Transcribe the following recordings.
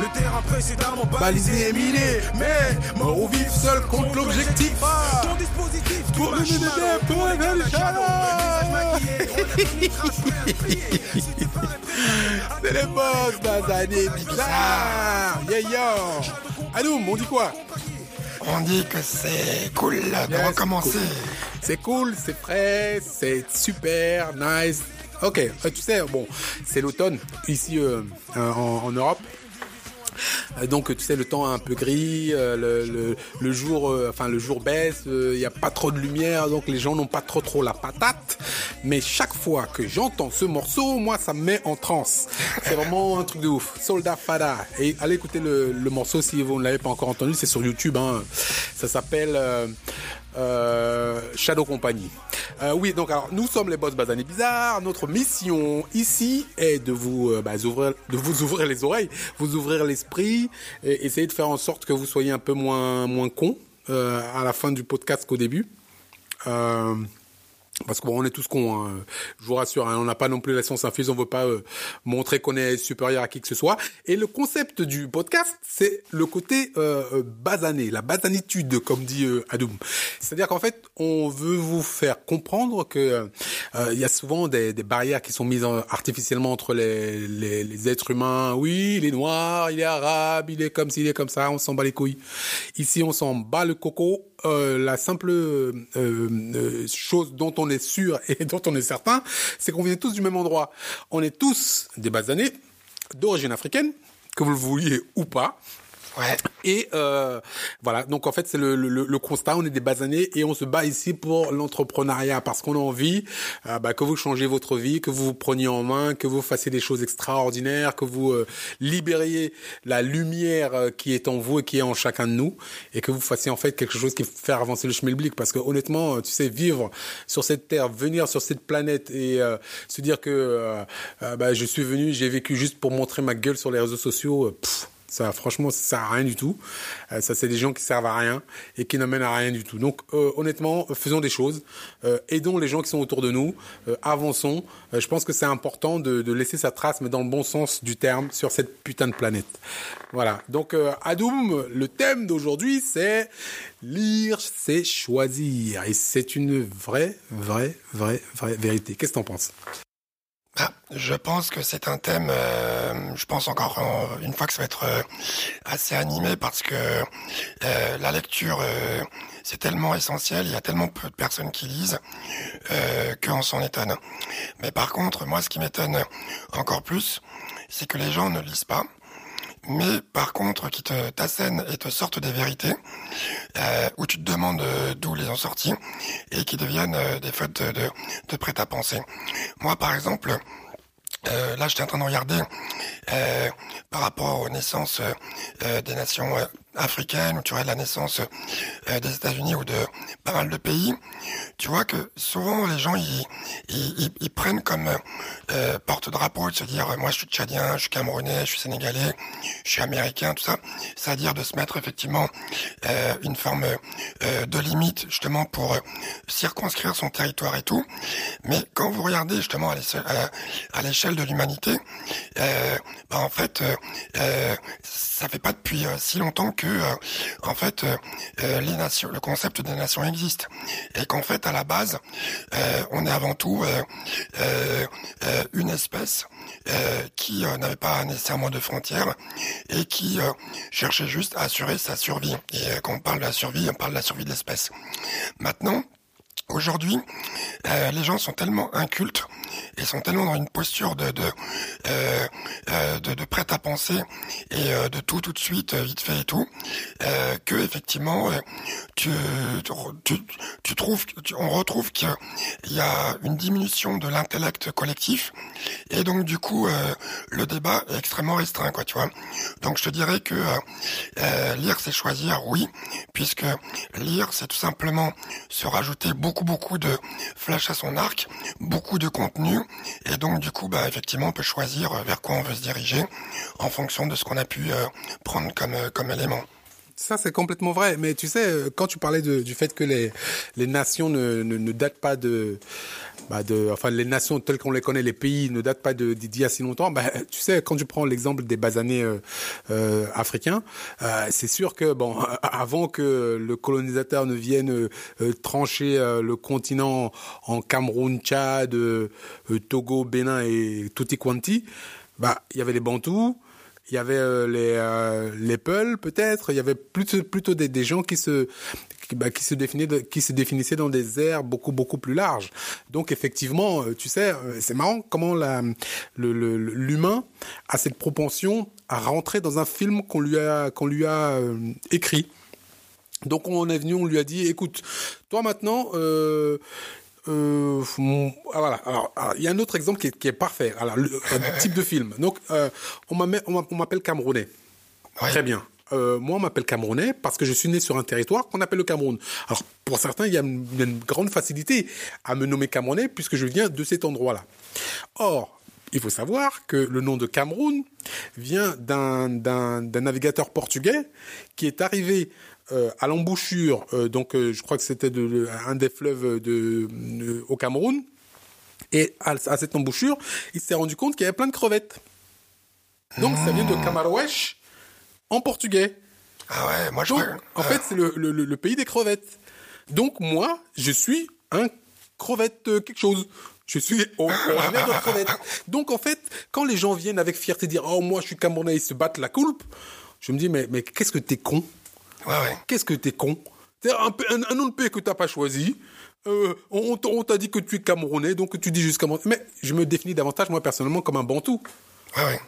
Le terrain précédemment balisé et miné. Mais mort ou vif, seul compte l'objectif. Ton dispositif, pour le pour C'est les boss basanés bizarres. Yeah yo. Anoum, on dit quoi? On dit que c'est cool de Yes, recommencer. C'est cool, c'est frais, c'est super, nice. Ok, euh, tu sais, bon, c'est l'automne ici euh, euh, en, en Europe. Euh, Donc tu sais le temps est un peu gris, euh, le, le, le jour, euh, enfin le jour baisse, il n'y a pas trop de lumière, donc les gens n'ont pas trop trop la patate. Mais chaque fois que j'entends ce morceau, moi ça me met en transe. C'est vraiment un truc de ouf. Soldat Fada. Et allez écouter le, le morceau si vous ne l'avez pas encore entendu, c'est sur YouTube. Hein. Ça s'appelle euh, Shadow Company. Euh, oui, donc alors nous sommes les boss basanés bizarres. Notre mission ici est de vous, euh, bah, ouvrir, de vous ouvrir les oreilles, vous ouvrir l'esprit, et essayer de faire en sorte que vous soyez un peu moins moins con euh, à la fin du podcast qu'au début. Euh, parce qu'on on est tous cons, hein. je vous rassure, hein, on n'a pas non plus la science infuse, on veut pas euh, montrer qu'on est supérieur à qui que ce soit. Et le concept du podcast, c'est le côté euh, euh, basané, la basanitude, comme dit euh, Adoum. C'est-à-dire qu'en fait, on veut vous faire comprendre que euh, il y a souvent des, des barrières qui sont mises en- artificiellement entre les, les, les êtres humains. Oui, il est noir, il est arabe, il est comme ci, il est comme ça, on s'en bat les couilles. Ici, on s'en bat le coco. Euh, la simple euh, euh, chose dont on est sûr et dont on est certain, c'est qu'on vient tous du même endroit. On est tous des basanés d'origine africaine, que vous le vouliez ou pas. Ouais. Et euh, voilà, donc en fait c'est le, le, le constat, on est des basanés et on se bat ici pour l'entrepreneuriat parce qu'on a envie euh, bah, que vous changez votre vie, que vous vous preniez en main, que vous fassiez des choses extraordinaires, que vous euh, libériez la lumière euh, qui est en vous et qui est en chacun de nous et que vous fassiez en fait quelque chose qui fait avancer le schmilblick. Parce que honnêtement, tu sais, vivre sur cette terre, venir sur cette planète et se dire que bah, je suis venu, j'ai vécu juste pour montrer ma gueule sur les réseaux sociaux, ça, franchement, ça sert à rien du tout. Euh, ça, c'est des gens qui servent à rien et qui n'amènent à rien du tout. Donc, euh, honnêtement, faisons des choses, euh, aidons les gens qui sont autour de nous, euh, avançons. Je pense que c'est important de, de laisser sa trace, mais dans le bon sens du terme, sur cette putain de planète. Voilà. Donc, Adoum, le thème d'aujourd'hui, c'est lire, c'est choisir, et c'est une vraie, vraie, vraie, vraie vérité. Qu'est-ce que t'en penses? Ah, je pense que c'est un thème, euh, je pense encore euh, une fois que ça va être euh, assez animé parce que euh, la lecture, euh, c'est tellement essentiel, il y a tellement peu de personnes qui lisent qu'on s'en étonne. Mais par contre, moi, ce qui m'étonne encore plus, c'est que les gens ne lisent pas. Mais par contre, qui te t'assènent et te sortent des vérités, euh, où tu te demandes euh, d'où les ont sortis, et qui deviennent euh, des fautes de, de, de prêt-à-penser. Moi, par exemple, euh, là, j'étais en train de regarder euh, par rapport aux naissances euh, euh, des nations euh, africaines, ou tu vois la naissance euh, des États-Unis ou de pas mal de pays. Tu vois que souvent les gens ils, ils, ils- prennent comme euh, porte-drapeau de se dire euh, moi je suis tchadien, je suis camerounais, je suis sénégalais, je suis américain, tout ça. C'est-à-dire de se mettre effectivement euh, une forme euh, de limite justement pour euh, circonscrire son territoire et tout. Mais quand vous regardez justement à l'échelle- de l'humanité, euh, bah, en fait, euh, euh, ça fait pas depuis euh, si longtemps euh, en fait, euh, euh, les nations, le concept des nations existe, et qu'en fait, à la base, euh, on est avant tout euh, une espèce qui n'avait pas nécessairement de frontières et qui cherchait juste à assurer sa survie. Et quand on parle de la survie, on parle de la survie de l'espèce. Maintenant, Aujourd'hui, euh, les gens sont tellement incultes et sont tellement dans une posture de de euh, euh, de, de prêt à penser et euh, de tout tout de suite euh, vite fait et tout euh, que effectivement tu, tu tu trouves on retrouve qu'il y a une diminution de l'intellect collectif et donc du coup le débat est extrêmement restreint quoi tu vois. Donc je te dirais que lire c'est choisir oui puisque lire c'est tout simplement se rajouter beaucoup beaucoup de flash à son arc beaucoup de contenu. Et donc du coup bah effectivement on peut choisir euh, vers quoi on veut se diriger en fonction de ce qu'on a pu euh, prendre comme euh, comme élément Ça, c'est complètement vrai. Mais tu sais, quand tu parlais du fait que les, les nations ne, ne, ne datent pas de, bah de, enfin, les nations telles qu'on les connaît, les pays ne datent pas d'il y a si longtemps. Bah, tu sais, quand tu prends l'exemple des basanés euh, euh, africains, euh, c'est sûr que bon, avant que le colonisateur ne vienne euh, trancher euh, le continent en Cameroun, Tchad, Togo, Bénin et tutti quanti, bah, il y avait les Bantous il y avait euh, les euh, les Peuls peut-être. Il y avait plutôt plutôt des, des gens qui se qui, bah, qui se définissaient qui se définissaient dans des aires beaucoup beaucoup plus larges. Donc effectivement euh, tu sais c'est marrant comment la le l'humain a cette propension à rentrer dans un film qu'on lui a qu'on lui a euh, écrit. Donc on est venu on lui a dit écoute toi maintenant euh, euh, ah, voilà. Alors, il y a un autre exemple qui est, qui est parfait. Alors, le, le type de film. Donc, euh, on m'appelle Camerounais. Ouais. Très bien. Euh, moi, on m'appelle Camerounais parce que je suis né sur un territoire qu'on appelle le Cameroun. Alors, pour certains, il y a une, une grande facilité à me nommer Camerounais puisque je viens de cet endroit-là. Or, il faut savoir que le nom de Cameroun vient d'un navigateur portugais qui est arrivé euh, à l'embouchure, euh, donc euh, je crois que c'était de, un des fleuves de, de, au Cameroun, et à, à cette embouchure, il s'est rendu compte qu'il y avait plein de crevettes. Donc mmh. ça vient de Camaroèche en portugais. Ah ouais, moi je Donc, en fait, c'est le, le, le, pays des crevettes. Donc moi, je suis un crevette quelque chose. Je suis originaire de crevettes. Donc en fait, quand les gens viennent avec fierté dire oh moi je suis camerounais, ils se battent la coulpe, je me dis mais mais qu'est-ce que t'es con? Ouais, ouais. Qu'est-ce que t'es con? C'est un, un, un, nom de pays que t'as pas choisi. Euh, on, on t'a dit que tu es camerounais, donc tu dis juste camerounais. Mais je me définis davantage, moi, personnellement, comme un bantou.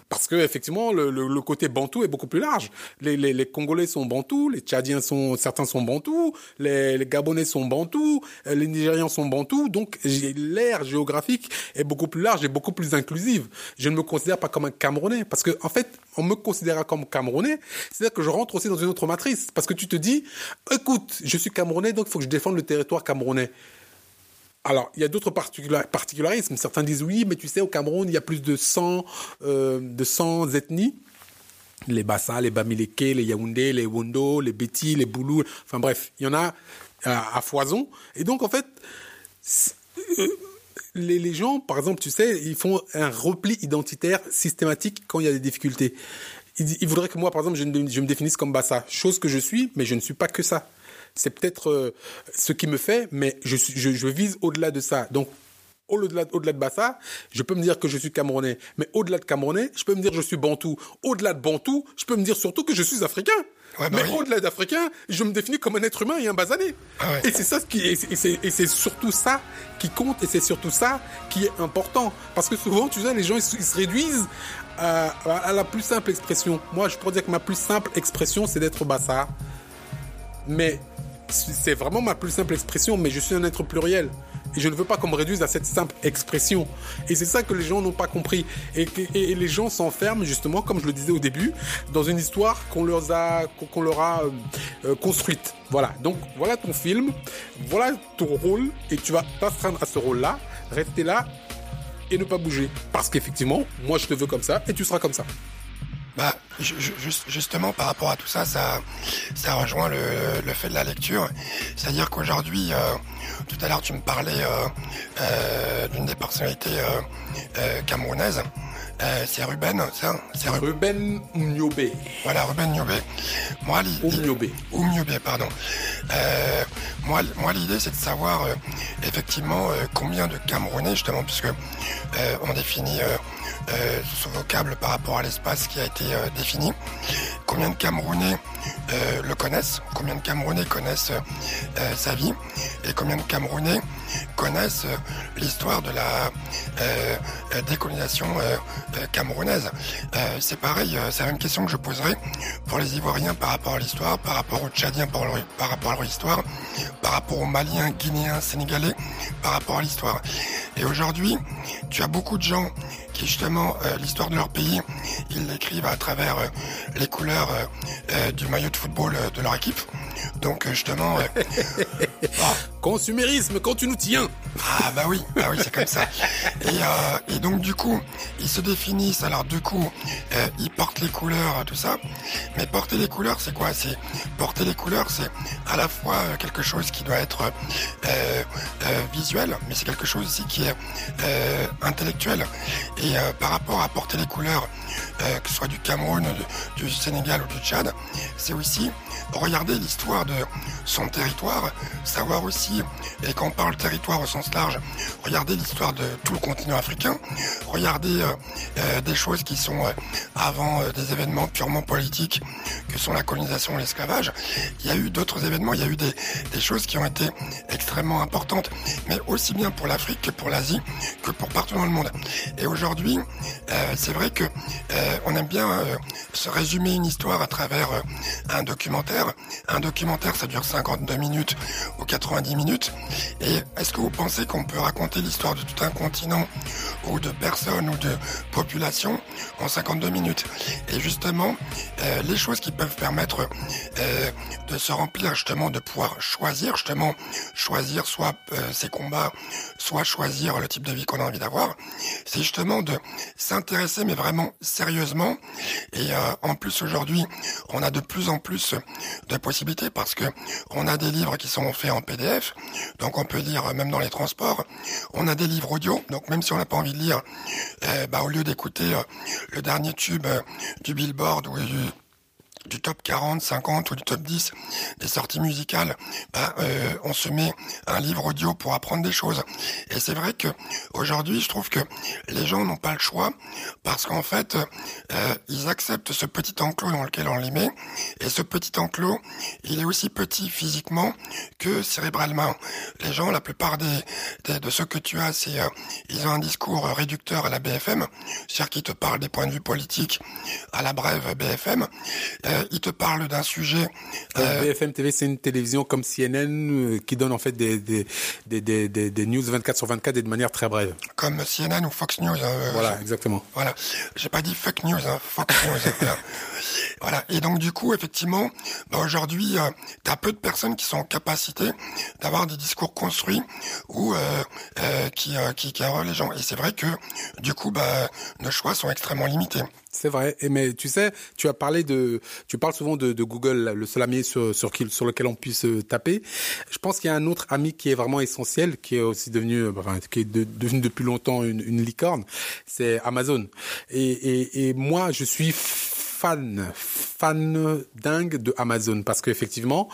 Parce que effectivement, le, le, le, côté bantou est beaucoup plus large. Les, les, les Congolais sont bantous, les Tchadiens sont certains sont bantous, les, les Gabonais sont bantous, les Nigérians sont bantous. Donc l'ère géographique est beaucoup plus large et beaucoup plus inclusive. Je ne me considère pas comme un Camerounais parce que en fait, on me considère comme Camerounais, c'est-à-dire que je rentre aussi dans une autre matrice parce que tu te dis, écoute, je suis Camerounais, donc il faut que je défende le territoire camerounais. Alors, il y a d'autres particularismes. Certains disent oui, mais tu sais, au Cameroun, il y a plus de 100, euh, de 100 ethnies. Les Bassa, les Bamileke, les Yaoundé, les Wondo, les Beti, les Boulou. Enfin bref, il y en a à, à foison. Et donc, en fait, euh, les, gens, par exemple, tu sais, ils font un repli identitaire systématique quand il y a des difficultés. Ils, ils voudraient que moi, par exemple, je, je me définisse comme Bassa. Chose que je suis, mais je ne suis pas que ça c'est peut-être euh, ce qui me fait, mais je, je, je vise au-delà de ça. Donc, au-delà au -delà de Bassa, je peux me dire que je suis Camerounais. Mais au-delà de Camerounais, je peux me dire que je suis Bantou. Au-delà de Bantou, je peux me dire surtout que je suis Africain. Ouais, bah mais oui. au-delà d'Africain, je me définis comme un être humain et un basané. Ah ouais. Et c'est ça ce qui, et c'est surtout ça qui compte et c'est surtout ça qui est important. Parce que souvent, tu sais, les gens ils, ils se réduisent à, à, la plus simple expression. Moi, je pourrais dire que ma plus simple expression, c'est d'être Bassa. Mais c'est vraiment ma plus simple expression, mais je suis un être pluriel. Et je ne veux pas qu'on me réduise à cette simple expression. Et c'est ça que les gens n'ont pas compris. Et, les gens s'enferment, justement, comme je le disais au début, dans une histoire qu'on leur a, a euh, construite. Voilà. Donc, voilà ton film. Voilà ton rôle. Et tu vas t'astreindre à ce rôle-là. Rester là et ne pas bouger. Parce qu'effectivement, moi, je te veux comme ça et tu seras comme ça. Bah, juste, justement, par rapport à tout ça, ça, ça rejoint le, le fait de la lecture. C'est-à-dire qu'aujourd'hui, euh, tout à l'heure, tu me parlais euh, euh, d'une des personnalités euh, euh, camerounaises. c'est Ruben, ça C'est Ruben Nyobe. Voilà, Ruben Nyobe. Moi. Nyobe, pardon. Euh, moi, moi l'idée, c'est de savoir euh, effectivement euh, combien de Camerounais, justement, puisque on définit euh, ce vocable par rapport à l'espace qui a été euh, défini. Combien de Camerounais euh, le connaissent? Combien de Camerounais connaissent euh, sa vie? Et combien de Camerounais connaissent euh, l'histoire de la euh, décolonisation camerounaise C'est pareil, c'est la même question que je poserai pour les Ivoiriens par rapport à l'histoire, par rapport aux Tchadiens par, rapport à leur histoire, par rapport aux Maliens, Guinéens, Sénégalais, par rapport à l'histoire. Et aujourd'hui, tu as beaucoup de gens qui justement euh, l'histoire de leur pays, ils l'écrivent à travers euh, les couleurs euh, du maillot de football de leur équipe. Donc justement, Consumérisme quand tu nous tiens. Ah bah oui, bah oui, c'est comme ça. Et, euh, et, donc du coup, ils se définissent. Alors du coup, euh, ils portent les couleurs, tout ça. Mais porter les couleurs, c'est quoi? C'est porter les couleurs, c'est à la fois euh, quelque chose qui doit être euh, euh, visuel, mais c'est quelque chose aussi qui est euh, intellectuel. Et par rapport à porter les couleurs, que ce soit du Cameroun, du, du Sénégal ou du Tchad, c'est aussi regarder l'histoire de son territoire, savoir aussi, et quand on parle territoire au sens large, regarder l'histoire de tout le continent africain, regarder euh, euh, des choses qui sont euh, avant euh, des événements purement politiques, que sont la colonisation et l'esclavage. Il y a eu d'autres événements, il y a eu des, des, choses qui ont été extrêmement importantes, mais aussi bien pour l'Afrique que pour l'Asie, que pour partout dans le monde. Et aujourd'hui, euh, c'est vrai que on aime bien se résumer une histoire à travers un documentaire un documentaire, ça dure 52 minutes ou 90 minutes. Et est-ce que vous pensez qu'on peut raconter l'histoire de tout un continent ou de personnes ou de populations en 52 minutes? Et justement, euh, les choses qui peuvent permettre euh, de se remplir, justement, de pouvoir choisir, justement, choisir soit euh, ses combats, soit choisir le type de vie qu'on a envie d'avoir, c'est justement de s'intéresser, mais vraiment sérieusement. Et euh, en plus, aujourd'hui, on a de plus en plus de possibilités parce que on a des livres qui sont faits en PDF, donc on peut lire même dans les transports. On a des livres audio, donc même si on n'a pas envie de lire, euh, bah, au lieu d'écouter euh, le dernier tube euh, du Billboard ou du top 40, 50 ou du top 10 des sorties musicales, bah, euh, on se met un livre audio pour apprendre des choses. Et c'est vrai que aujourd'hui, je trouve que les gens n'ont pas le choix parce qu'en fait, euh, ils acceptent ce petit enclos dans lequel on les met. Et ce petit enclos, il est aussi petit physiquement que cérébralement. Les gens, la plupart des, des de ceux que tu as, c'est euh, ils ont un discours réducteur à la BFM, c'est-à-dire qu'ils te parlent des points de vue politiques à la brève BFM. Euh, il te parle d'un sujet. Euh, BFM TV, c'est une télévision comme CNN euh, qui donne en fait des, des, des, des, des news 24 sur 24 et de manière très brève. Comme CNN ou Fox News. Hein, voilà, exactement. Voilà. J'ai pas dit fake news, hein, Fox News. voilà. Et donc du coup, effectivement, bah, aujourd'hui, euh, tu as peu de personnes qui sont en capacité d'avoir des discours construits ou euh, qui, qui, qui les gens. Et c'est vrai que du coup, bah, nos choix sont extrêmement limités. C'est vrai. Et mais tu sais, tu as parlé de, tu parles souvent de, de Google, le seul ami sur, sur, sur lequel on puisse euh, taper. Je pense qu'il y a un autre ami qui est vraiment essentiel, qui est aussi devenu, euh, enfin, qui est de, devenu depuis longtemps une, une licorne, c'est Amazon. Et, et, et moi, je suis fan, fan dingue de Amazon parce qu'effectivement,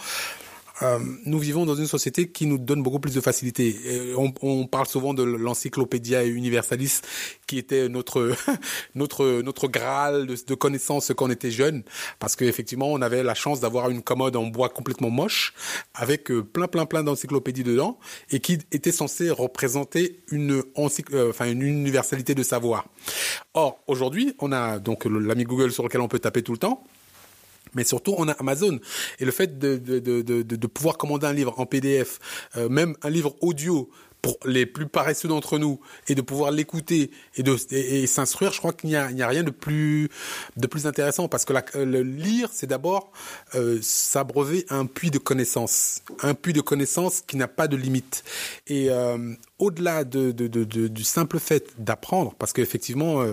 euh, nous vivons dans une société qui nous donne beaucoup plus de facilité. On, on, parle souvent de l'encyclopédia universalis qui était notre notre notre graal de, de connaissances quand on était jeune, parce qu'effectivement on avait la chance d'avoir une commode en bois complètement moche avec euh, plein plein plein d'encyclopédies dedans et qui était censé représenter une euh, enfin une universalité de savoir. Or aujourd'hui on a donc l'ami Google sur lequel on peut taper tout le temps mais surtout on a Amazon. Et le fait de, pouvoir commander un livre en PDF, euh, même un livre audio pour les plus paresseux d'entre nous et de pouvoir l'écouter et de s'instruire, je crois qu'il n'y a, rien de plus intéressant parce que le lire, c'est d'abord euh, s'abreuver un puits de connaissances, un puits de connaissances qui n'a pas de limite. Et euh, au-delà de, de, de, de, du simple fait d'apprendre, parce qu'effectivement,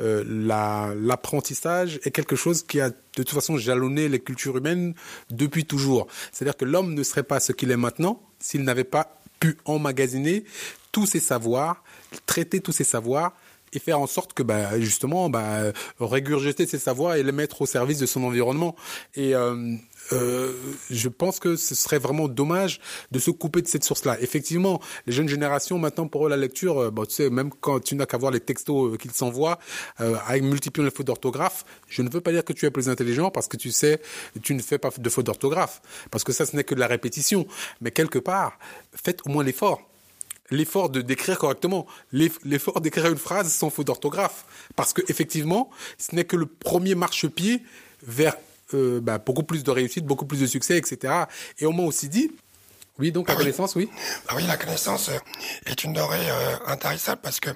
euh, l'apprentissage est quelque chose qui a de toute façon jalonné les cultures humaines depuis toujours. C'est-à-dire que l'homme ne serait pas ce qu'il est maintenant s'il n'avait pas pu emmagasiner tous ces savoirs, traiter tous ces savoirs et faire en sorte que bah, justement bah, régurgiter ces savoirs et les mettre au service de son environnement. Et euh, euh, je pense que ce serait vraiment dommage de se couper de cette source-là. Effectivement, les jeunes générations, maintenant, pour eux, la lecture, euh, bon, tu sais, même quand tu n'as qu'à voir les textos qu'ils s'envoient, avec multipliant les fautes d'orthographe, je ne veux pas dire que tu es plus intelligent parce que tu sais, tu ne fais pas de fautes d'orthographe. Parce que ça, ce n'est que de la répétition. Mais quelque part, faites au moins l'effort l'effort de d'écrire correctement, l'effort d'écrire une phrase sans faute d'orthographe. Parce que effectivement, ce n'est que le premier marchepied vers euh, bah, beaucoup plus de réussite, beaucoup plus de succès, etc. Et on m'a aussi dit, Oui, donc la Ah oui. connaissance, oui. Ah oui, la connaissance euh, est une denrée euh, intarissable parce que,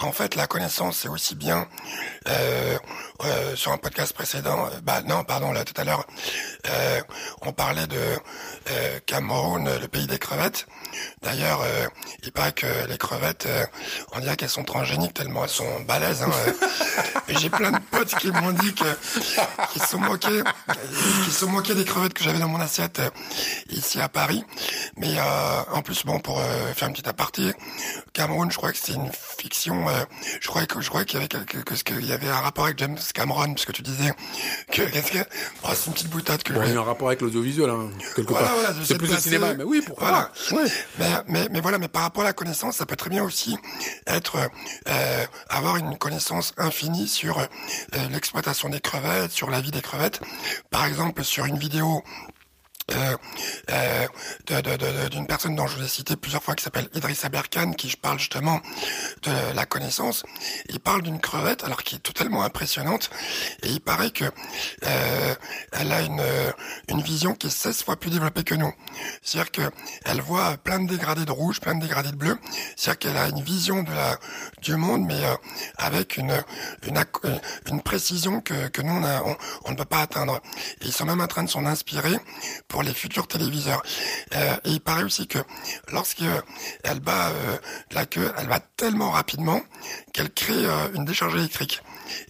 en fait, la connaissance, c'est aussi bien euh, euh, sur un podcast précédent. bah non, pardon, là tout à l'heure, euh, on parlait de euh, Cameroun, le pays des crevettes. D'ailleurs, euh, il paraît que les crevettes, euh, on dirait qu'elles sont transgéniques tellement elles sont balèzes. Hein, J'ai plein de potes qui m'ont dit que qu'ils se sont moqués, se sont moqués des crevettes que j'avais dans mon assiette ici à Paris. Mais euh, en plus, bon, pour euh, faire une petite aparté, Cameroun, je crois que c'est une fiction. euh, je croyais que je croyais qu'il y avait quelque, que, ce qu'il y avait un rapport avec James Cameron, parce que tu disais que qu'est-ce que oh, c'est une petite boutade que Bon, je il y a un rapport avec l'audiovisuel, hein, quelque voilà, part. voilà, c'est plus le cinéma, mais oui, pourquoi Voilà. Ouais. Mais, mais, mais voilà, mais par rapport à la connaissance, ça peut très bien aussi être euh, avoir une connaissance infinie sur euh, l'exploitation des crevettes, sur la vie des crevettes. Par exemple, sur une vidéo euh, euh, d'une personne dont je vous ai cité plusieurs fois qui s'appelle Idrissa Berkane, qui je parle justement de la connaissance. Il parle d'une crevette, alors qui est totalement impressionnante, et il paraît que euh, elle a une, une vision qui est 16 fois plus développée que nous. C'est-à-dire que elle voit plein de dégradés de rouge, plein de dégradés de bleu. C'est-à-dire qu'elle a une vision de la du monde, mais euh, avec une une, une précision que, que nous on, a- on, on ne peut pas atteindre. Et ils sont même en train de s'en inspirer pour les futurs téléviseurs. Euh, et il paraît aussi que lorsqu'elle bat euh, la queue, elle va tellement rapidement qu'elle crée euh, une décharge électrique.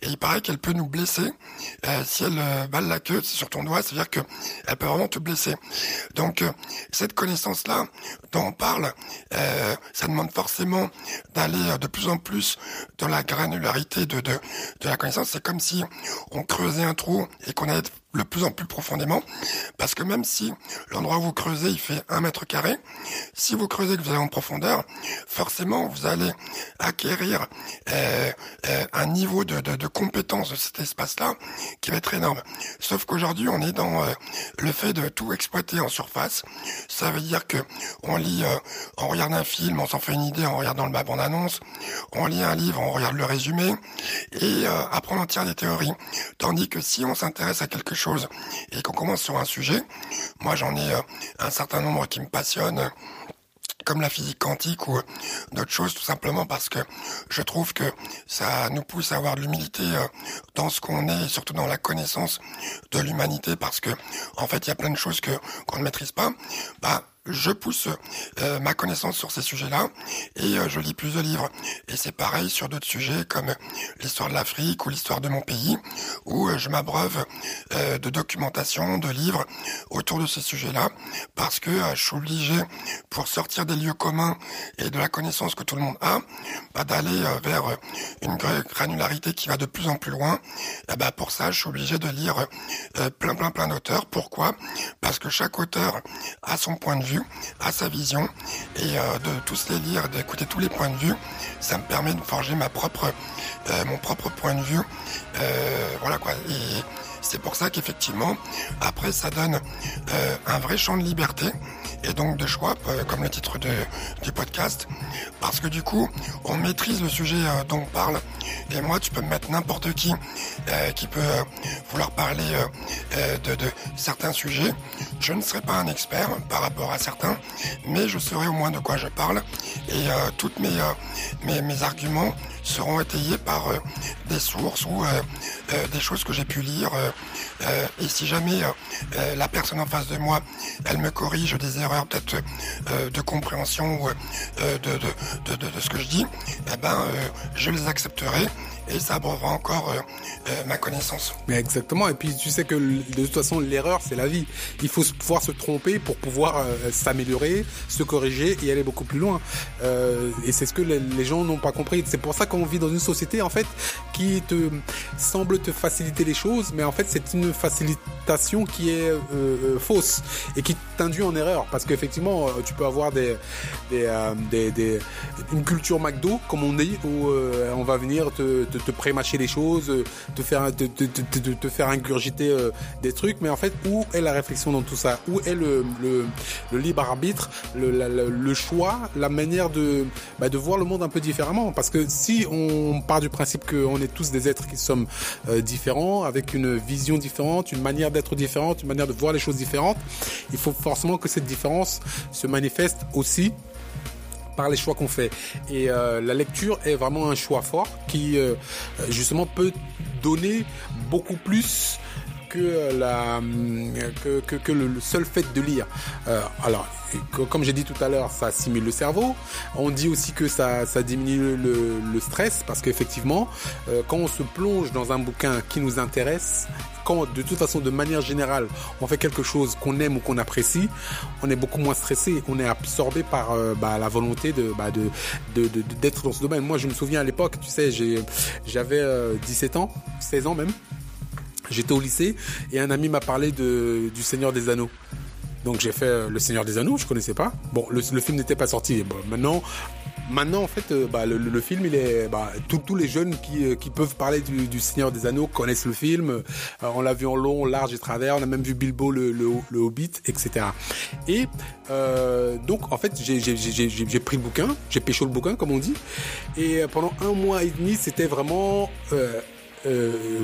Et il paraît qu'elle peut nous blesser euh, si elle euh, balle la queue sur ton doigt, c'est-à-dire que elle peut vraiment te blesser. Donc cette connaissance-là dont on parle, ça demande forcément d'aller de plus en plus dans la granularité de, de, de la connaissance. C'est comme si on creusait un trou et qu'on allait le plus en plus profondément, parce que même si l'endroit où vous creusez, il fait un mètre carré, si vous creusez que vous allez en profondeur, forcément vous allez acquérir euh, euh, un niveau de, de, de compétence de cet espace-là qui va être énorme. Sauf qu'aujourd'hui, on est dans euh, le fait de tout exploiter en surface. Ça veut dire que on lit, euh, on regarde un film, on s'en fait une idée en regardant le bande-annonce, on lit un livre, on regarde le résumé, et euh, après on en tire des théories. Tandis que si on s'intéresse à quelque chose et qu'on commence sur un sujet, moi j'en ai euh, un certain nombre qui me passionnent, comme la physique quantique ou euh, d'autres choses, tout simplement parce que je trouve que ça nous pousse à avoir de l'humilité euh, dans ce qu'on est, et surtout dans la connaissance de l'humanité, parce que en fait il y a plein de choses que qu'on ne maîtrise pas. Bah, je pousse euh, ma connaissance sur ces sujets-là et euh, je lis plus de livres. Et c'est pareil sur d'autres sujets comme l'histoire de l'Afrique ou l'histoire de mon pays, où euh, je m'abreuve euh, de documentation, de livres autour de ces sujets-là, parce que euh, je suis obligé, pour sortir des lieux communs et de la connaissance que tout le monde a, bah, d'aller vers une gra- granularité qui va de plus en plus loin. Et bah, pour ça, je suis obligé de lire plein, plein, plein d'auteurs. Pourquoi? Parce que chaque auteur a son point de vue, a sa vision, et euh, de tous les lire, d'écouter tous les points de vue, ça me permet de forger euh, mon propre point de vue. Euh, voilà quoi. C'est pour ça qu'effectivement, après, ça donne euh, un vrai champ de liberté et donc de choix, euh, comme le titre de, du podcast, parce que du coup, on maîtrise le sujet euh, dont on parle. Et moi, tu peux me mettre n'importe qui qui peut vouloir parler de, certains sujets. Je ne serai pas un expert par rapport à certains, mais je saurai au moins de quoi je parle. Et toutes mes, mes, arguments seront étayés par des sources ou des choses que j'ai pu lire. Euh, et si jamais euh, euh, la personne en face de moi, elle me corrige des erreurs peut-être de compréhension ou de, ce que je dis, eh ben, je les accepterai et ça abreuvera encore euh, euh, ma connaissance. Mais exactement. Et puis tu sais que de toute façon l'erreur c'est la vie. Il faut pouvoir se tromper pour pouvoir euh, s'améliorer, se corriger et aller beaucoup plus loin. Euh, et c'est ce que les, gens n'ont pas compris. C'est pour ça qu'on vit dans une société en fait qui te semble te faciliter les choses, mais en fait c'est une facilitation qui est euh, fausse et qui t'induit en erreur parce qu'effectivement tu peux avoir des des, des, des- une culture McDo comme on dit où on va venir te, te, te prémâcher les choses, te faire, te, te, te, faire ingurgiter des trucs, mais en fait, où est la réflexion dans tout ça? Où est le, le, le libre arbitre, le, le, choix, la manière de, bah, de voir le monde un peu différemment? Parce que si on part du principe qu'on est tous des êtres qui sommes différents, avec une vision différente, une manière d'être différente, une manière de voir les choses différentes, il faut forcément que cette différence se manifeste aussi par les choix qu'on fait. Et euh, la lecture est vraiment un choix fort qui euh, justement peut donner beaucoup plus que que, que le seul fait de lire. Euh, alors comme j'ai dit tout à l'heure, ça simule le cerveau. On dit aussi que ça, diminue le, stress parce qu'effectivement, euh, quand on se plonge dans un bouquin qui nous intéresse, quand de toute façon, de manière générale, on fait quelque chose qu'on aime ou qu'on apprécie, on est beaucoup moins stressé, on est absorbé par euh, bah, la volonté bah, de d'être dans ce domaine. Moi, je me souviens à l'époque, tu sais, j'avais 17 euh, ans, 16 ans même. J'étais au lycée et un ami m'a parlé de, du Seigneur des Anneaux. Donc j'ai fait euh, Le Seigneur des Anneaux, je connaissais pas. Bon, le, film n'était pas sorti. Bon, maintenant, maintenant en fait, euh, bah, le, film, il est, bah, tous les jeunes qui, euh, qui peuvent parler du, Seigneur des Anneaux connaissent le film. on l'a vu en long, large et travers. On a même vu Bilbo le, Hobbit, etc. Et donc en fait, j'ai pris le bouquin, j'ai pêché le bouquin comme on dit. Et pendant un mois et demi, c'était vraiment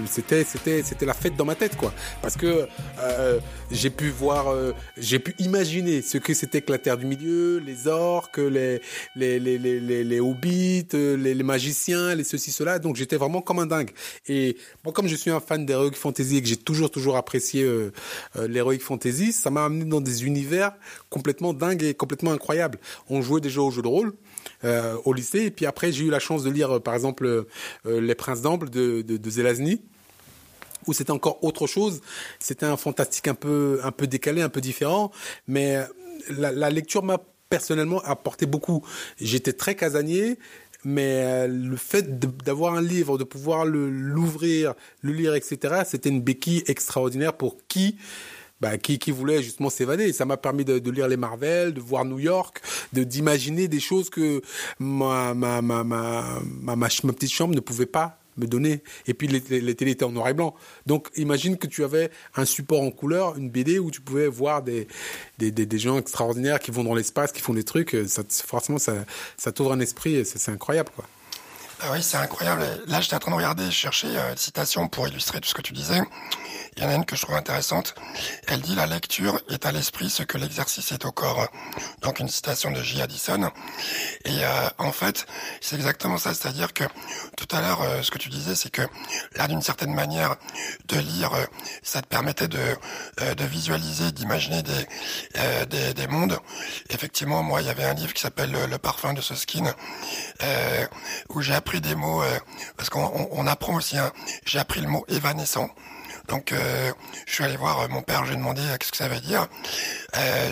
c'était c'était c'était la fête dans ma tête quoi. Parce que euh, j'ai pu voir euh, j'ai pu imaginer ce que c'était que la terre du milieu les orques les les les les les, hobbits les, les, magiciens les ceci cela. Donc j'étais vraiment comme un dingue. Et moi comme je suis un fan d'heroic fantasy et que j'ai toujours toujours apprécié euh, l'heroic fantasy ça m'a amené dans des univers complètement dingues et complètement incroyables. On jouait déjà au jeu de rôle euh, au lycée. Et puis après, j'ai eu la chance de lire, euh, par exemple, euh, Les Princes d'Amble de, de, de Zelazny où c'était encore autre chose. C'était un fantastique un peu, un peu décalé, un peu différent. Mais la, la lecture m'a personnellement apporté beaucoup. J'étais très casanier, mais le fait d'avoir un livre, de pouvoir l'ouvrir, le, lire, etc., c'était une béquille extraordinaire pour qui bah, qui, qui voulait justement s'évader. Ça m'a permis de, de, lire les Marvel, de voir New York, de d'imaginer des choses que ma ma, ma, ma, ma, ma, petite chambre ne pouvait pas me donner. Et puis les, les, étaient en noir et blanc. Donc imagine que tu avais un support en couleur, une BD où tu pouvais voir des, des, des, des gens extraordinaires qui vont dans l'espace, qui font des trucs. Ça, forcément, ça, ça t'ouvre un esprit et c'est incroyable. quoi. Ah oui, c'est incroyable. Là, j'étais en train de regarder, chercher euh, une citation pour illustrer tout ce que tu disais. Il y en a une que je trouve intéressante. Elle dit la lecture est à l'esprit ce que l'exercice est au corps. Donc une citation de J. Addison. Et euh, en fait, c'est exactement ça. C'est-à-dire que tout à l'heure, euh, ce que tu disais, c'est que là, d'une certaine manière, de lire, euh, ça te permettait de, de visualiser, d'imaginer des, des, des, mondes. Effectivement, moi, il y avait un livre qui s'appelle Le parfum de ce skin, où j'ai appris des mots, parce qu'on on apprend aussi, hein, j'ai appris le mot évanescent. Donc euh, je suis allé voir euh, mon père, je lui ai demandé euh, qu'est-ce que ça veut dire.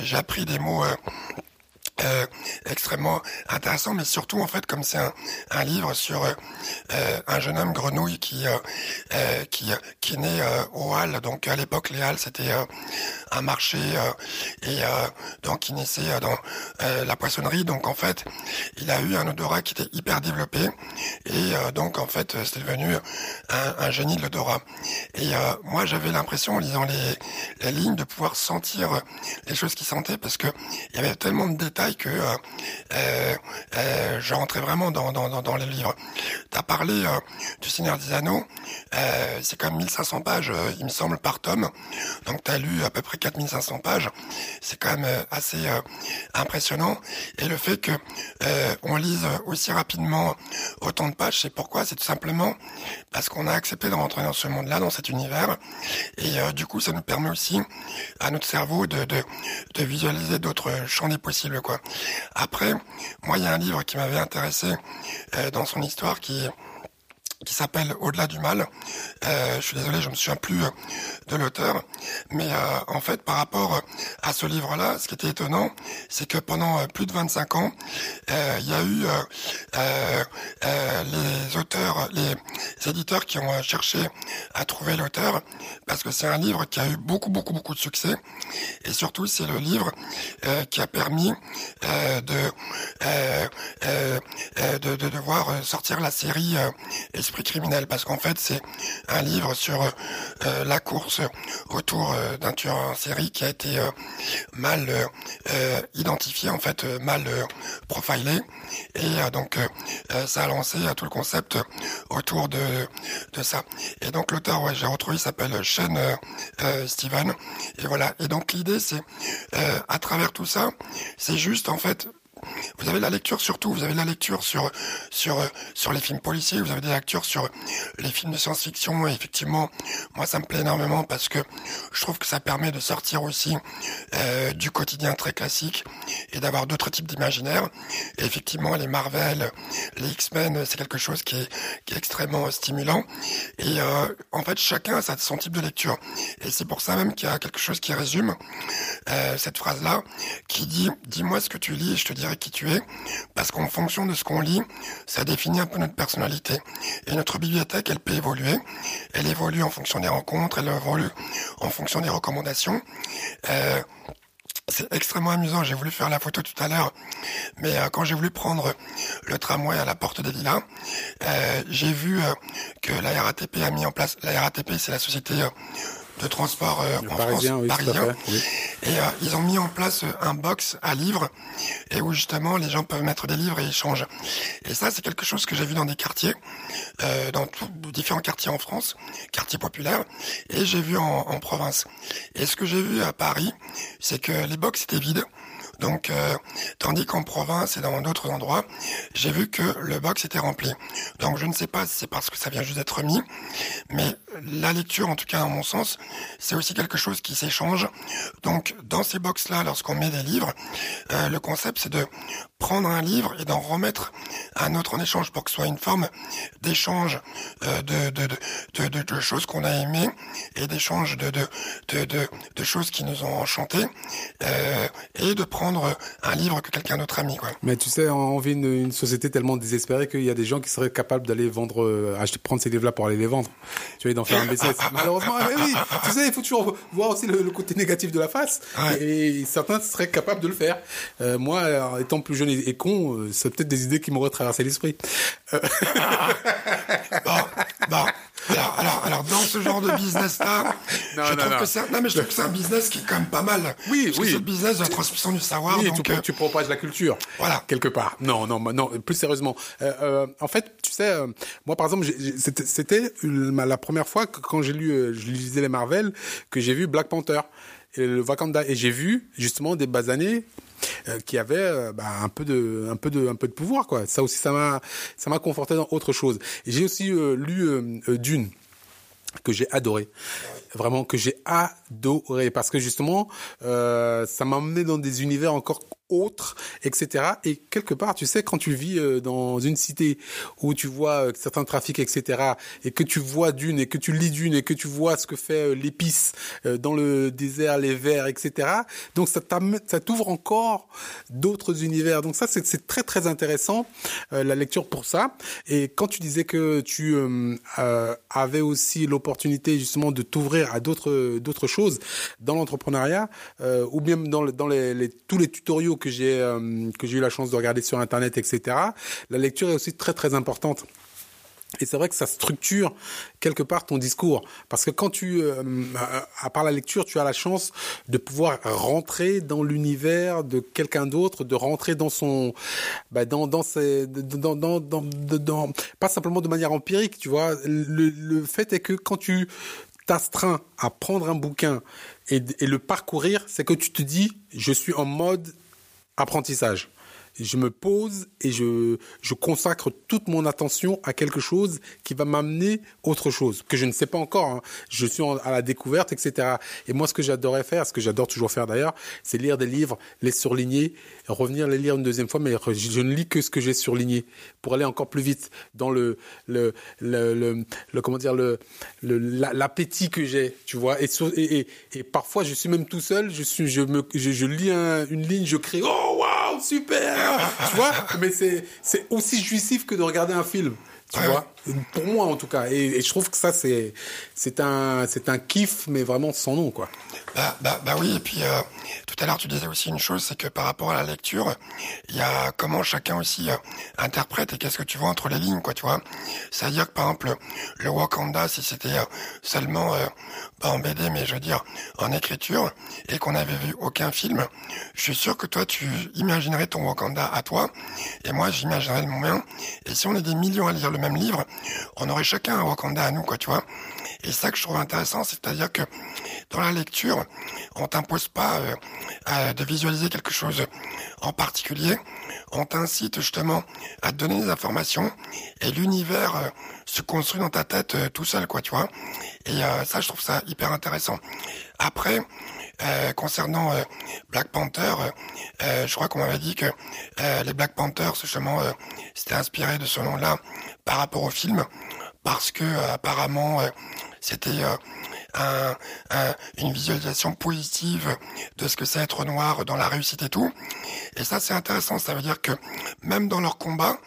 j'ai appris des mots euh, extrêmement intéressant, mais surtout en fait comme c'est un, un, livre sur euh, un jeune homme grenouille qui euh, qui qui est né au Halles. Donc à l'époque les Halles c'était un marché et donc qui naissait dans la poissonnerie. Donc en fait il a eu un odorat qui était hyper développé et donc en fait c'est devenu un, un, génie de l'odorat. Et moi j'avais l'impression en lisant les, les lignes de pouvoir sentir les choses qu'il sentait parce que il y avait tellement de détails que euh, euh, euh, je rentrais vraiment dans, les livres. Tu as parlé du Seigneur des Anneaux, c'est quand même 1500 pages, il me semble, par tome. Donc tu as lu à peu près 4500 pages. C'est quand même assez impressionnant. Et le fait que on lise aussi rapidement autant de pages, c'est pourquoi? C'est tout simplement parce qu'on a accepté de rentrer dans ce monde-là, dans cet univers. Et du coup, ça nous permet aussi à notre cerveau de, de, de visualiser d'autres champs des possibles. quoi. Après, moi, il y a un livre qui m'avait intéressé euh, dans son histoire qui qui s'appelle Au-delà du mal. Euh, je suis désolé, je me souviens plus euh, de l'auteur, mais euh, en fait, par rapport à ce livre-là, ce qui était étonnant, c'est que pendant plus de 25 ans, il y a eu les auteurs, les éditeurs qui ont cherché à trouver l'auteur, parce que c'est un livre qui a eu beaucoup, beaucoup, beaucoup de succès, et surtout, c'est le livre qui a permis de, de, de, devoir sortir la série criminel, parce qu'en fait, c'est un livre sur euh, la course autour euh, d'un tueur en série qui a été euh, mal identifié, en fait, mal profilé, et donc ça a lancé tout le concept autour de, de ça. Et donc l'auteur, ouais, j'ai retrouvé, s'appelle Shane Steven, et voilà. Et donc l'idée, c'est à travers tout ça, c'est juste en fait vous avez la lecture surtout, vous avez la lecture sur sur sur les films policiers, vous avez des lectures sur les films de science-fiction. Et effectivement, moi, ça me plaît énormément parce que je trouve que ça permet de sortir aussi euh, du quotidien très classique et d'avoir d'autres types d'imaginaires. Et effectivement, les Marvel, les X-Men, c'est quelque chose qui est, qui est extrêmement stimulant. Et euh, en fait, chacun a son type de lecture. Et c'est pour ça même qu'il y a quelque chose qui résume euh, cette phrase-là, qui dit "Dis-moi ce que tu lis, et je te dirai qui tu es, parce qu'en fonction de ce qu'on lit, ça définit un peu notre personnalité. Et notre bibliothèque, elle peut évoluer. Elle évolue en fonction des rencontres, elle évolue en fonction des recommandations. Euh, c'est extrêmement amusant. J'ai voulu faire la photo tout à l'heure, mais euh, quand j'ai voulu prendre le tramway à la porte des Lilas, euh, j'ai vu que la RATP a mis en place. La RATP, c'est la société de transport en parisien, France, parisien. Et euh, ils ont mis en place euh, un box à livres et où justement les gens peuvent mettre des livres et échanger. Et ça, c'est quelque chose que j'ai vu dans des quartiers, euh, dans différents quartiers en France, quartiers populaires, et j'ai vu en, en province. Et ce que j'ai vu à Paris, c'est que les box étaient vides. Donc, euh, tandis qu'en province et dans d'autres endroits, j'ai vu que le box était rempli. Donc, je ne sais pas si c'est parce que ça vient juste d'être mis, mais la lecture, en tout cas à mon sens, c'est aussi quelque chose qui s'échange. Donc, dans ces box-là, lorsqu'on met des livres, euh, le concept, c'est de prendre un livre et d'en remettre un autre en échange pour que ce soit une forme d'échange euh, de, de, de, de, choses qu'on a aimées et d'échange de, de, de, de, choses qui nous ont enchantés euh, et de prendre un livre que quelqu'un d'autre a mis. Quoi. Mais tu sais, on vit une, une société tellement désespérée qu'il y a des gens qui seraient capables d'aller vendre, euh, acheter, prendre ces livres-là pour aller les vendre. Tu vois, d'en faire un business. Malheureusement, oui, tu sais, il faut toujours voir aussi le, le côté négatif de la face. Ouais. Et, et, certains seraient capables de le faire. Euh, moi, étant plus jeune et, et con, euh, c'est peut-être des idées qui m'auraient traversé l'esprit. Euh... bon, bon. Alors, alors, alors, dans ce genre de business-là, je non, trouve non. que c'est, non, mais je trouve que c'est un business qui est quand même pas mal. Oui, Parce oui. c'est le business de la transmission du savoir. Oui, donc, tu, euh, tu propages la culture. Voilà. Quelque part. Non, non, non. Plus sérieusement. Euh, euh, en fait, tu sais, euh, moi, par exemple, j'ai- j'ai- c'était c'était la première fois que quand j'ai lu, euh, je lisais les Marvel, que j'ai vu Black Panther et le Wakanda, et j'ai vu justement des basanés euh, qui avaient euh, bah, un peu de, pouvoir, quoi. Ça aussi, ça m'a, conforté dans autre chose. J'ai aussi euh, lu Dune que j'ai adoré vraiment que j'ai adoré parce que justement ça m'a emmené dans des univers encore autres etc et quelque part tu sais quand tu vis euh, dans une cité où tu vois euh, certains trafics etc et que tu vois d'une et que tu lis d'une et que tu vois ce que fait euh, l'épice dans le désert les vers etc donc ça t'ouvre encore d'autres univers. Donc ça c'est très très intéressant la lecture pour ça. Et quand tu disais que tu euh, avais aussi l'opportunité justement de t'ouvrir à d'autres choses dans l'entrepreneuriat euh, ou bien dans, dans les- tous les tutoriaux que j'ai euh, que j'ai eu la chance de regarder sur internet etc la lecture est aussi très très importante et c'est vrai que ça structure quelque part ton discours. Parce que quand tu, euh, à part la lecture, tu as la chance de pouvoir rentrer dans l'univers de quelqu'un d'autre, de rentrer dans son, bah, dans, dans ses, dans, dans, dans, pas simplement de manière empirique, tu vois. Le, le fait est que quand tu t'astreins à prendre un bouquin et le parcourir, c'est que tu te dis, je suis en mode apprentissage. Je me pose et je, je consacre toute mon attention à quelque chose qui va m'amener autre chose, que je ne sais pas encore. hein. Je suis à la découverte, etc. Et moi, ce que j'adorais faire, ce que j'adore toujours faire d'ailleurs, c'est lire des livres, les surligner, revenir les lire une deuxième fois, mais je ne lis que ce que j'ai surligné pour aller encore plus vite dans le, le, le, le, comment dire, le, le- la- l'appétit que j'ai, tu vois. Et, parfois, je suis même tout seul, je suis, je me, je, lis un- une ligne, je crie, oh waouh, super, tu vois. Mais c'est, c'est aussi jouissif que de regarder un film. Tu vois Pour moi, en tout cas. Et, je trouve que ça, c'est, c'est un, c'est un kiff, mais vraiment sans nom, quoi. Bah, bah, bah oui, et puis euh, tout à l'heure tu disais aussi une chose, c'est que par rapport à la lecture, il y a comment chacun aussi euh, interprète et qu'est-ce que tu vois entre les lignes, quoi, tu vois. C'est-à-dire que par exemple le Wakanda, si c'était euh, seulement pas en BD, mais je veux dire en écriture, et qu'on n'avait vu aucun film, je suis sûr que toi tu imaginerais ton Wakanda à toi, et moi j'imaginerais le mien. Et si on est des millions à lire le même livre, on aurait chacun un Wakanda à nous, quoi, tu vois. Et ça que je trouve intéressant, c'est-à-dire que dans la lecture, on t'impose pas euh, de visualiser quelque chose en particulier. On t'incite justement à te donner des informations et l'univers euh, se construit dans ta tête euh, tout seul, quoi, tu vois. Et ça, je trouve ça hyper intéressant. Après, concernant Black Panther, je crois qu'on m'avait dit que les Black Panthers, justement, c'était inspiré de ce nom-là par rapport au film, parce que apparemment c'était une visualisation positive de ce que c'est être noir dans la réussite et tout. Et ça, c'est intéressant. Ça veut dire que même dans leur combat,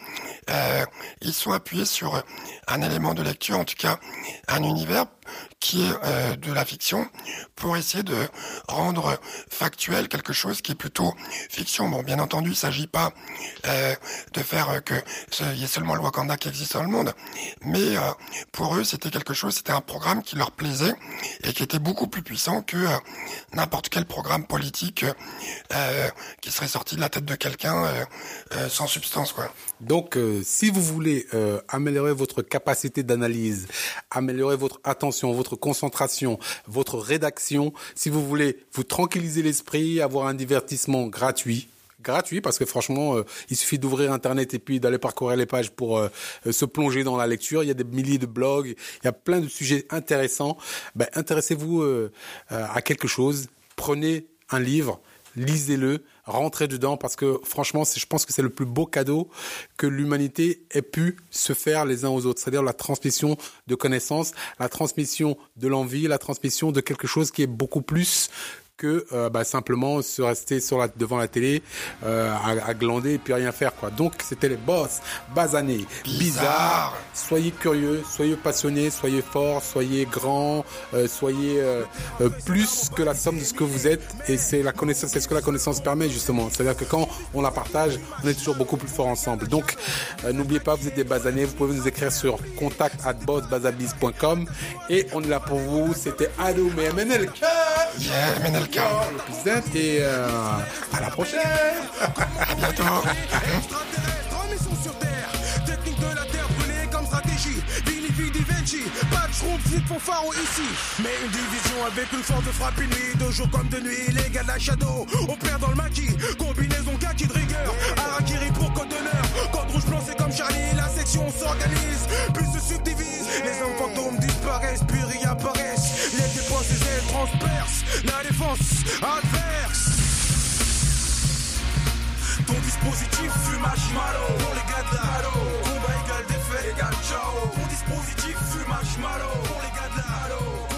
euh, ils sont appuyés sur un élément de lecture, en tout cas un univers qui est euh, de la fiction pour essayer de rendre factuel quelque chose qui est plutôt fiction. Bon, bien entendu, il s'agit pas euh, de faire que il y ait seulement le Wakanda qui existe dans le monde, mais euh, pour eux, c'était quelque chose, c'était un programme qui leur plaisait et qui était beaucoup plus puissant que n'importe quel programme politique qui serait sorti de la tête de quelqu'un sans substance, quoi. Donc, si vous voulez améliorer votre capacité d'analyse, améliorer votre attention, votre concentration, votre rédaction, si vous voulez vous tranquilliser l'esprit, avoir un divertissement gratuit, gratuit parce que franchement euh, il suffit d'ouvrir internet et puis d'aller parcourir les pages pour euh, euh, se plonger dans la lecture. Il y a des milliers de blogs il y a plein de sujets intéressants. Ben, intéressez-vous à quelque chose. Prenez un livre lisez-le rentrer dedans parce que franchement, je pense que c'est le plus beau cadeau que l'humanité ait pu se faire les uns aux autres. C'est-à-dire la transmission de connaissances, la transmission de l'envie, la transmission de quelque chose qui est beaucoup plus que euh, bah, simplement se rester sur la, devant la télé euh, à, glander et puis rien faire quoi. Donc c'était les boss, basanés, bizarres. Soyez curieux, soyez passionnés, soyez forts, soyez grands, euh, soyez plus que la somme de ce que vous êtes et c'est la connaissance, c'est ce que la connaissance permet justement. C'est-à-dire que quand on la partage, on est toujours beaucoup plus fort ensemble. Donc n'oubliez pas, vous êtes des basanés, vous pouvez nous écrire sur contact at bossbazabiz.com et on est là pour vous. C'était Ado mais MNLK. Yeah, MNLK. Le et euh, à la prochaine. à bientôt. de pas de schroom, flip pour pharo ici. Mais une division avec une force de frappe nuit, de jour comme de nuit. Les gars de la Shadow, on perd dans le maquis. Combinaison kaki de rigueur, Arakiri pour code d'honneur. Code rouge blanc, c'est comme Charlie, la section s'organise, puis se subdivise. Les hommes fantômes disparaissent, puis la défense adverse. Ton dispositif fumage malo. Pour les gars de la Combat égal défait égal ciao. Ton dispositif fumage malo. Pour les gars de la